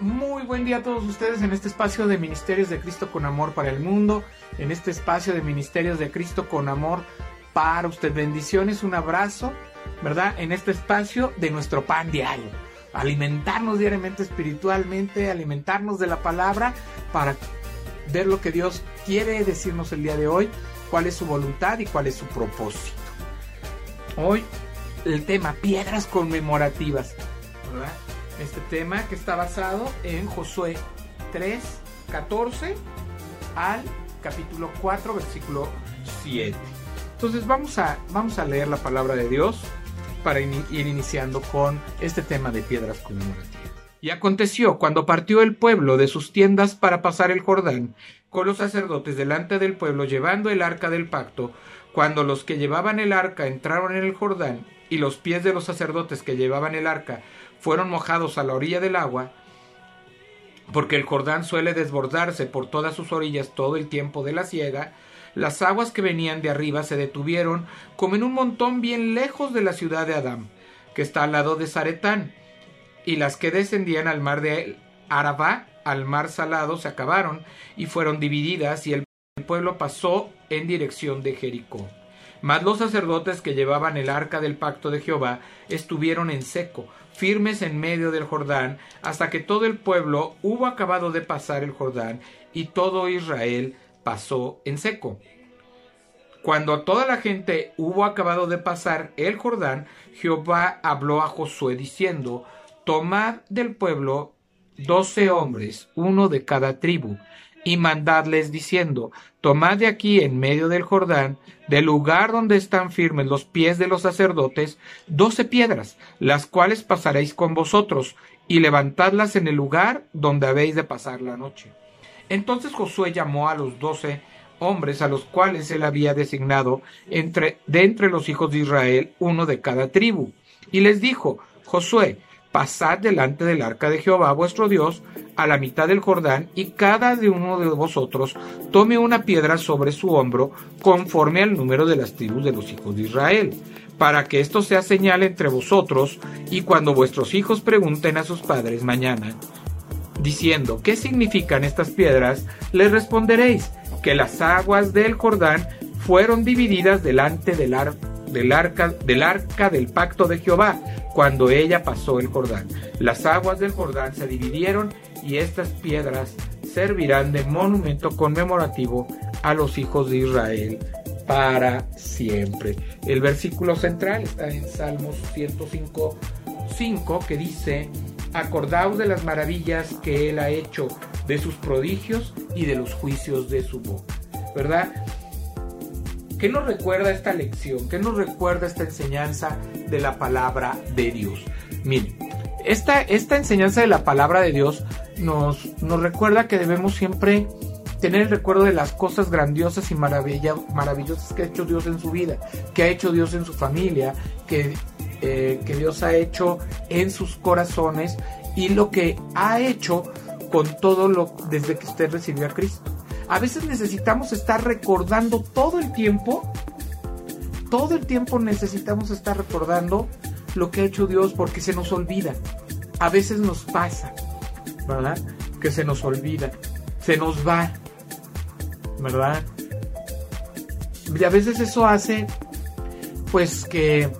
muy buen día a todos ustedes en este espacio de Ministerios de Cristo con Amor para el Mundo, en este espacio de Ministerios de Cristo con Amor para usted. Bendiciones, un abrazo, ¿verdad? En este espacio de nuestro pan diario. Alimentarnos diariamente espiritualmente, alimentarnos de la palabra para ver lo que Dios quiere decirnos el día de hoy, cuál es su voluntad y cuál es su propósito. Hoy el tema piedras conmemorativas, ¿verdad? Este tema que está basado en Josué 3, 14 al capítulo 4, versículo 7. Entonces vamos a, vamos a leer la palabra de Dios para ir iniciando con este tema de piedras conmemorativas. Y aconteció cuando partió el pueblo de sus tiendas para pasar el Jordán, con los sacerdotes delante del pueblo llevando el arca del pacto, cuando los que llevaban el arca entraron en el Jordán, y los pies de los sacerdotes que llevaban el arca fueron mojados a la orilla del agua, porque el Jordán suele desbordarse por todas sus orillas todo el tiempo de la siega, las aguas que venían de arriba se detuvieron como en un montón bien lejos de la ciudad de Adán, que está al lado de Zaretán, y las que descendían al mar de Arabá, al mar salado, se acabaron y fueron divididas, y el pueblo pasó en dirección de Jericó. Mas los sacerdotes que llevaban el arca del pacto de Jehová estuvieron en seco, firmes en medio del Jordán, hasta que todo el pueblo hubo acabado de pasar el Jordán, y todo Israel pasó en seco. Cuando toda la gente hubo acabado de pasar el Jordán, Jehová habló a Josué diciendo, Tomad del pueblo doce hombres, uno de cada tribu, y mandadles diciendo, Tomad de aquí en medio del Jordán, del lugar donde están firmes los pies de los sacerdotes, doce piedras, las cuales pasaréis con vosotros, y levantadlas en el lugar donde habéis de pasar la noche. Entonces Josué llamó a los doce hombres a los cuales él había designado entre, de entre los hijos de Israel uno de cada tribu, y les dijo, Josué, pasad delante del arca de Jehová vuestro Dios a la mitad del Jordán, y cada de uno de vosotros tome una piedra sobre su hombro, conforme al número de las tribus de los hijos de Israel, para que esto sea señal entre vosotros, y cuando vuestros hijos pregunten a sus padres mañana, diciendo, ¿qué significan estas piedras? les responderéis, que las aguas del Jordán fueron divididas delante del, del, arca, del arca del pacto de Jehová, cuando ella pasó el Jordán. Las aguas del Jordán se dividieron y estas piedras servirán de monumento conmemorativo a los hijos de Israel para siempre. El versículo central está en Salmos 105, 5, que dice, acordaos de las maravillas que Él ha hecho, de sus prodigios y de los juicios de su boca. ¿Verdad? ¿Qué nos recuerda esta lección? ¿Qué nos recuerda esta enseñanza de la palabra de Dios? Miren, esta, esta enseñanza de la palabra de Dios nos, nos recuerda que debemos siempre tener el recuerdo de las cosas grandiosas y maravillosas que ha hecho Dios en su vida, que ha hecho Dios en su familia, que, eh, que Dios ha hecho en sus corazones y lo que ha hecho con todo lo desde que usted recibió a Cristo. A veces necesitamos estar recordando todo el tiempo, todo el tiempo necesitamos estar recordando lo que ha hecho Dios porque se nos olvida. A veces nos pasa, ¿verdad? Que se nos olvida, se nos va, ¿verdad? Y a veces eso hace, pues que,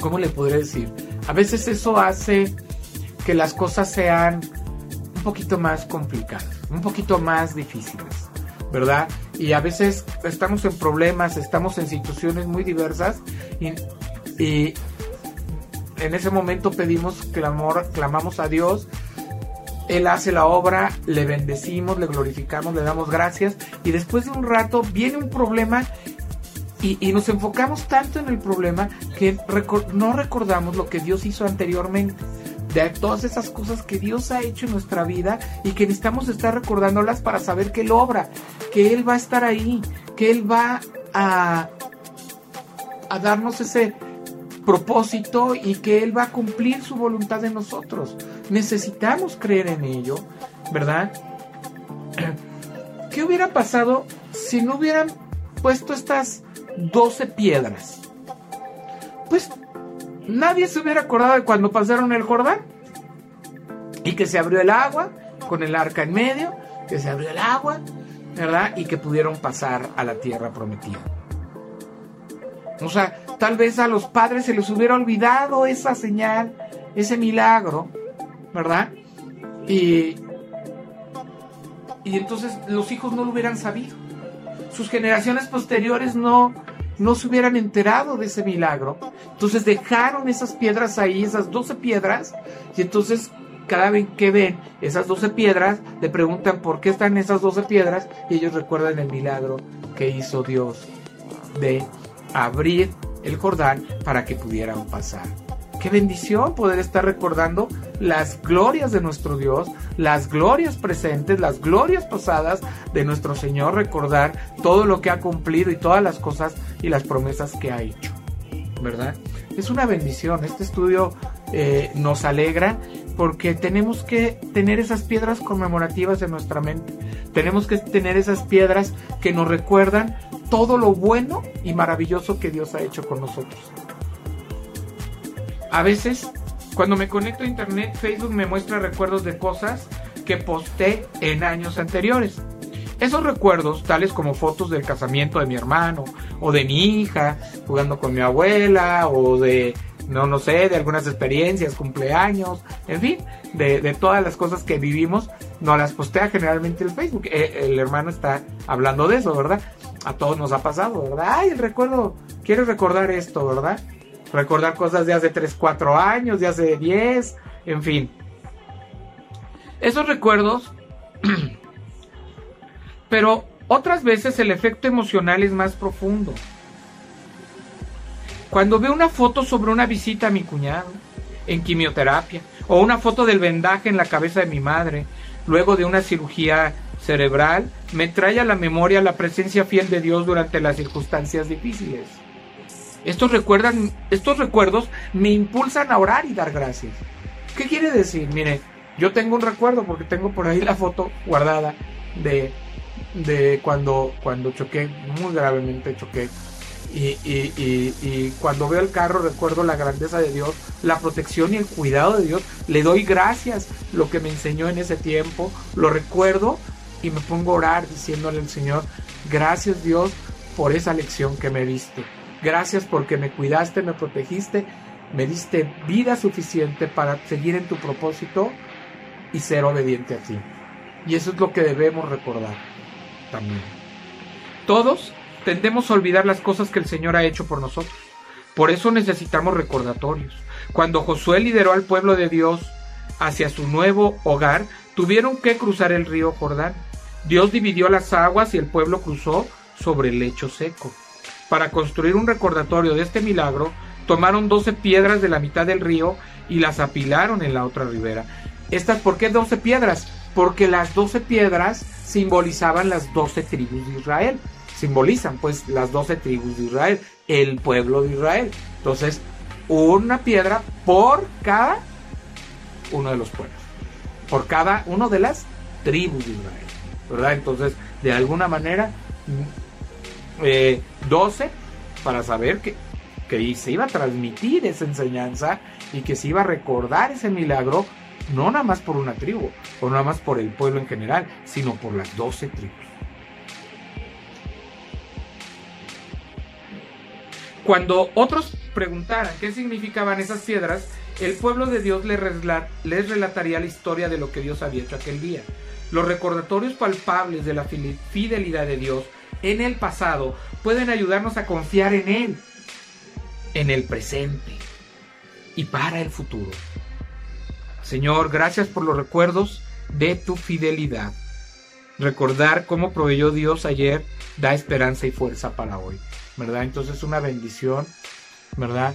¿cómo le podría decir? A veces eso hace que las cosas sean poquito más complicadas un poquito más difíciles, ¿verdad? Y a veces estamos en problemas, estamos en situaciones muy diversas y, en ese momento pedimos clamor, clamamos a Dios. Él hace la obra, le bendecimos, le glorificamos, le damos gracias y después de un rato viene un problema y, y nos enfocamos tanto en el problema que no recordamos lo que Dios hizo anteriormente de todas esas cosas que Dios ha hecho en nuestra vida y que necesitamos estar recordándolas para saber que Él obra, que Él va a estar ahí, que Él va a, a darnos ese propósito y que Él va a cumplir su voluntad en nosotros. Necesitamos creer en ello, ¿verdad? ¿Qué hubiera pasado si no hubieran puesto estas 12 piedras? Pues nadie se hubiera acordado de cuando pasaron el Jordán. y que se abrió el agua con el arca en medio, que se abrió el agua, ¿verdad? Y que pudieron pasar a la tierra prometida. O sea, tal vez a los padres se les hubiera olvidado esa señal, ese milagro, ¿verdad? Y, y entonces los hijos no lo hubieran sabido. Sus generaciones posteriores no, no se hubieran enterado de ese milagro. Entonces dejaron esas piedras ahí, esas 12 piedras, y entonces cada vez que ven esas 12 piedras, le preguntan por qué están esas 12 piedras, y ellos recuerdan el milagro que hizo Dios de abrir el Jordán para que pudieran pasar. Qué bendición poder estar recordando las glorias de nuestro Dios, las glorias presentes, las glorias pasadas de nuestro Señor, recordar todo lo que ha cumplido y todas las cosas y las promesas que ha hecho. ¿Verdad? Es una bendición. Este estudio eh, nos alegra porque tenemos que tener esas piedras conmemorativas en nuestra mente. Tenemos que tener esas piedras que nos recuerdan todo lo bueno y maravilloso que Dios ha hecho con nosotros. A veces, cuando me conecto a internet, Facebook me muestra recuerdos de cosas que posté en años anteriores. Esos recuerdos, tales como fotos del casamiento de mi hermano, o de mi hija, jugando con mi abuela, o de, no, no sé, de algunas experiencias, cumpleaños, en fin, de, todas las cosas que vivimos, no las postea generalmente en Facebook. E, el hermano está hablando de eso, ¿verdad? A todos nos ha pasado, ¿verdad? Ay, el recuerdo, quieres recordar esto, ¿verdad? recordar cosas de hace 3, 4 años, de hace 10, en fin. Esos recuerdos, pero otras veces el efecto emocional es más profundo. Cuando veo una foto sobre una visita a mi cuñado en quimioterapia, o una foto del vendaje en la cabeza de mi madre, luego de una cirugía cerebral, me trae a la memoria la presencia fiel de Dios durante las circunstancias difíciles. Estos, recuerdos me impulsan a orar y dar gracias. ¿Qué quiere decir? Mire, yo tengo un recuerdo porque tengo por ahí la foto guardada de, de cuando, cuando choqué, muy gravemente choqué. Y, y, y, cuando veo el carro recuerdo la grandeza de Dios, la protección y el cuidado de Dios. Le doy gracias lo que me enseñó en ese tiempo. Lo recuerdo y me pongo a orar diciéndole al Señor, gracias Dios por esa lección que me diste. Gracias porque me cuidaste, me protegiste, me diste vida suficiente para seguir en tu propósito y ser obediente a ti. Y eso es lo que debemos recordar también. Todos tendemos a olvidar las cosas que el Señor ha hecho por nosotros. Por eso necesitamos recordatorios. Cuando Josué lideró al pueblo de Dios hacia su nuevo hogar, tuvieron que cruzar el río Jordán. Dios dividió las aguas y el pueblo cruzó sobre el lecho seco. Para construir un recordatorio de este milagro, tomaron 12 piedras de la mitad del río y las apilaron en la otra ribera. ¿Estas por qué 12 piedras? Porque las 12 piedras simbolizaban las 12 tribus de Israel. Simbolizan pues las 12 tribus de Israel, el pueblo de Israel. Entonces, una piedra por cada uno de los pueblos. Por cada uno de las tribus de Israel. ¿Verdad? Entonces, de alguna manera, 12 eh, para saber que, que se iba a transmitir esa enseñanza y que se iba a recordar ese milagro, no nada más por una tribu, o nada más por el pueblo en general, sino por las 12 tribus. Cuando otros preguntaran qué significaban esas piedras, el pueblo de Dios les, relataría la historia de lo que Dios había hecho aquel día. Los recordatorios palpables de la fidelidad de Dios en el pasado pueden ayudarnos a confiar en Él, en el presente y para el futuro. Señor, gracias por los recuerdos de tu fidelidad. Recordar cómo proveyó Dios ayer da esperanza y fuerza para hoy, ¿verdad? Entonces es una bendición, ¿verdad?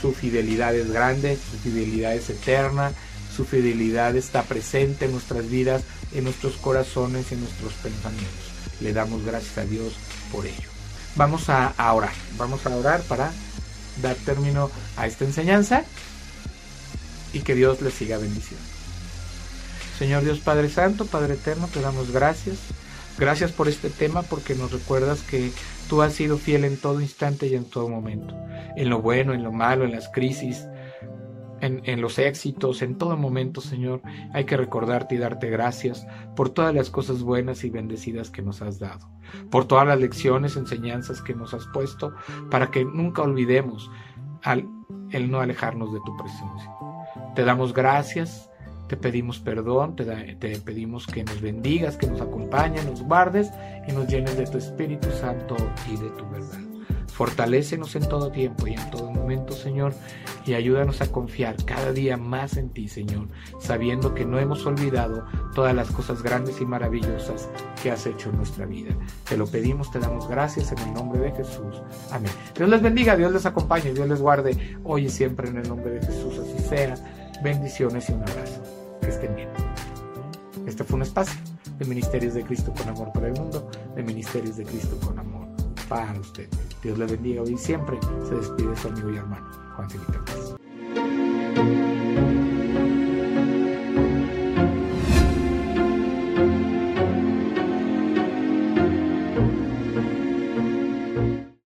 Su fidelidad es grande, su fidelidad es eterna, su fidelidad está presente en nuestras vidas, en nuestros corazones en nuestros pensamientos le damos gracias a Dios por ello. Vamos a, orar, vamos a orar para dar término a esta enseñanza y que Dios les siga bendiciendo. Señor Dios Padre Santo, Padre Eterno, te damos gracias. Gracias por este tema porque nos recuerdas que tú has sido fiel en todo instante y en todo momento. En lo bueno, en lo malo, en las crisis, en, los éxitos, en todo momento, Señor. Hay que recordarte y darte gracias por todas las cosas buenas y bendecidas que nos has dado, por todas las lecciones, enseñanzas que nos has puesto, para que nunca olvidemos el no alejarnos de tu presencia. Te damos gracias, te pedimos perdón, te, pedimos que nos bendigas, que nos acompañes, nos guardes y nos llenes de tu Espíritu Santo y de tu verdad. Fortalécenos en todo tiempo y en todo momento, Señor, y ayúdanos a confiar cada día más en ti, Señor, sabiendo que no hemos olvidado todas las cosas grandes y maravillosas que has hecho en nuestra vida. Te lo pedimos, te damos gracias en el nombre de Jesús. Amén. Dios les bendiga, Dios les acompañe, Dios les guarde hoy y siempre en el nombre de Jesús. Así sea. Bendiciones y un abrazo. Que estén bien. Este fue un espacio de Ministerios de Cristo con Amor para el Mundo, de Ministerios de Cristo con Amor para usted. Dios le bendiga hoy y siempre. Se despide su amigo y hermano Juan Felipe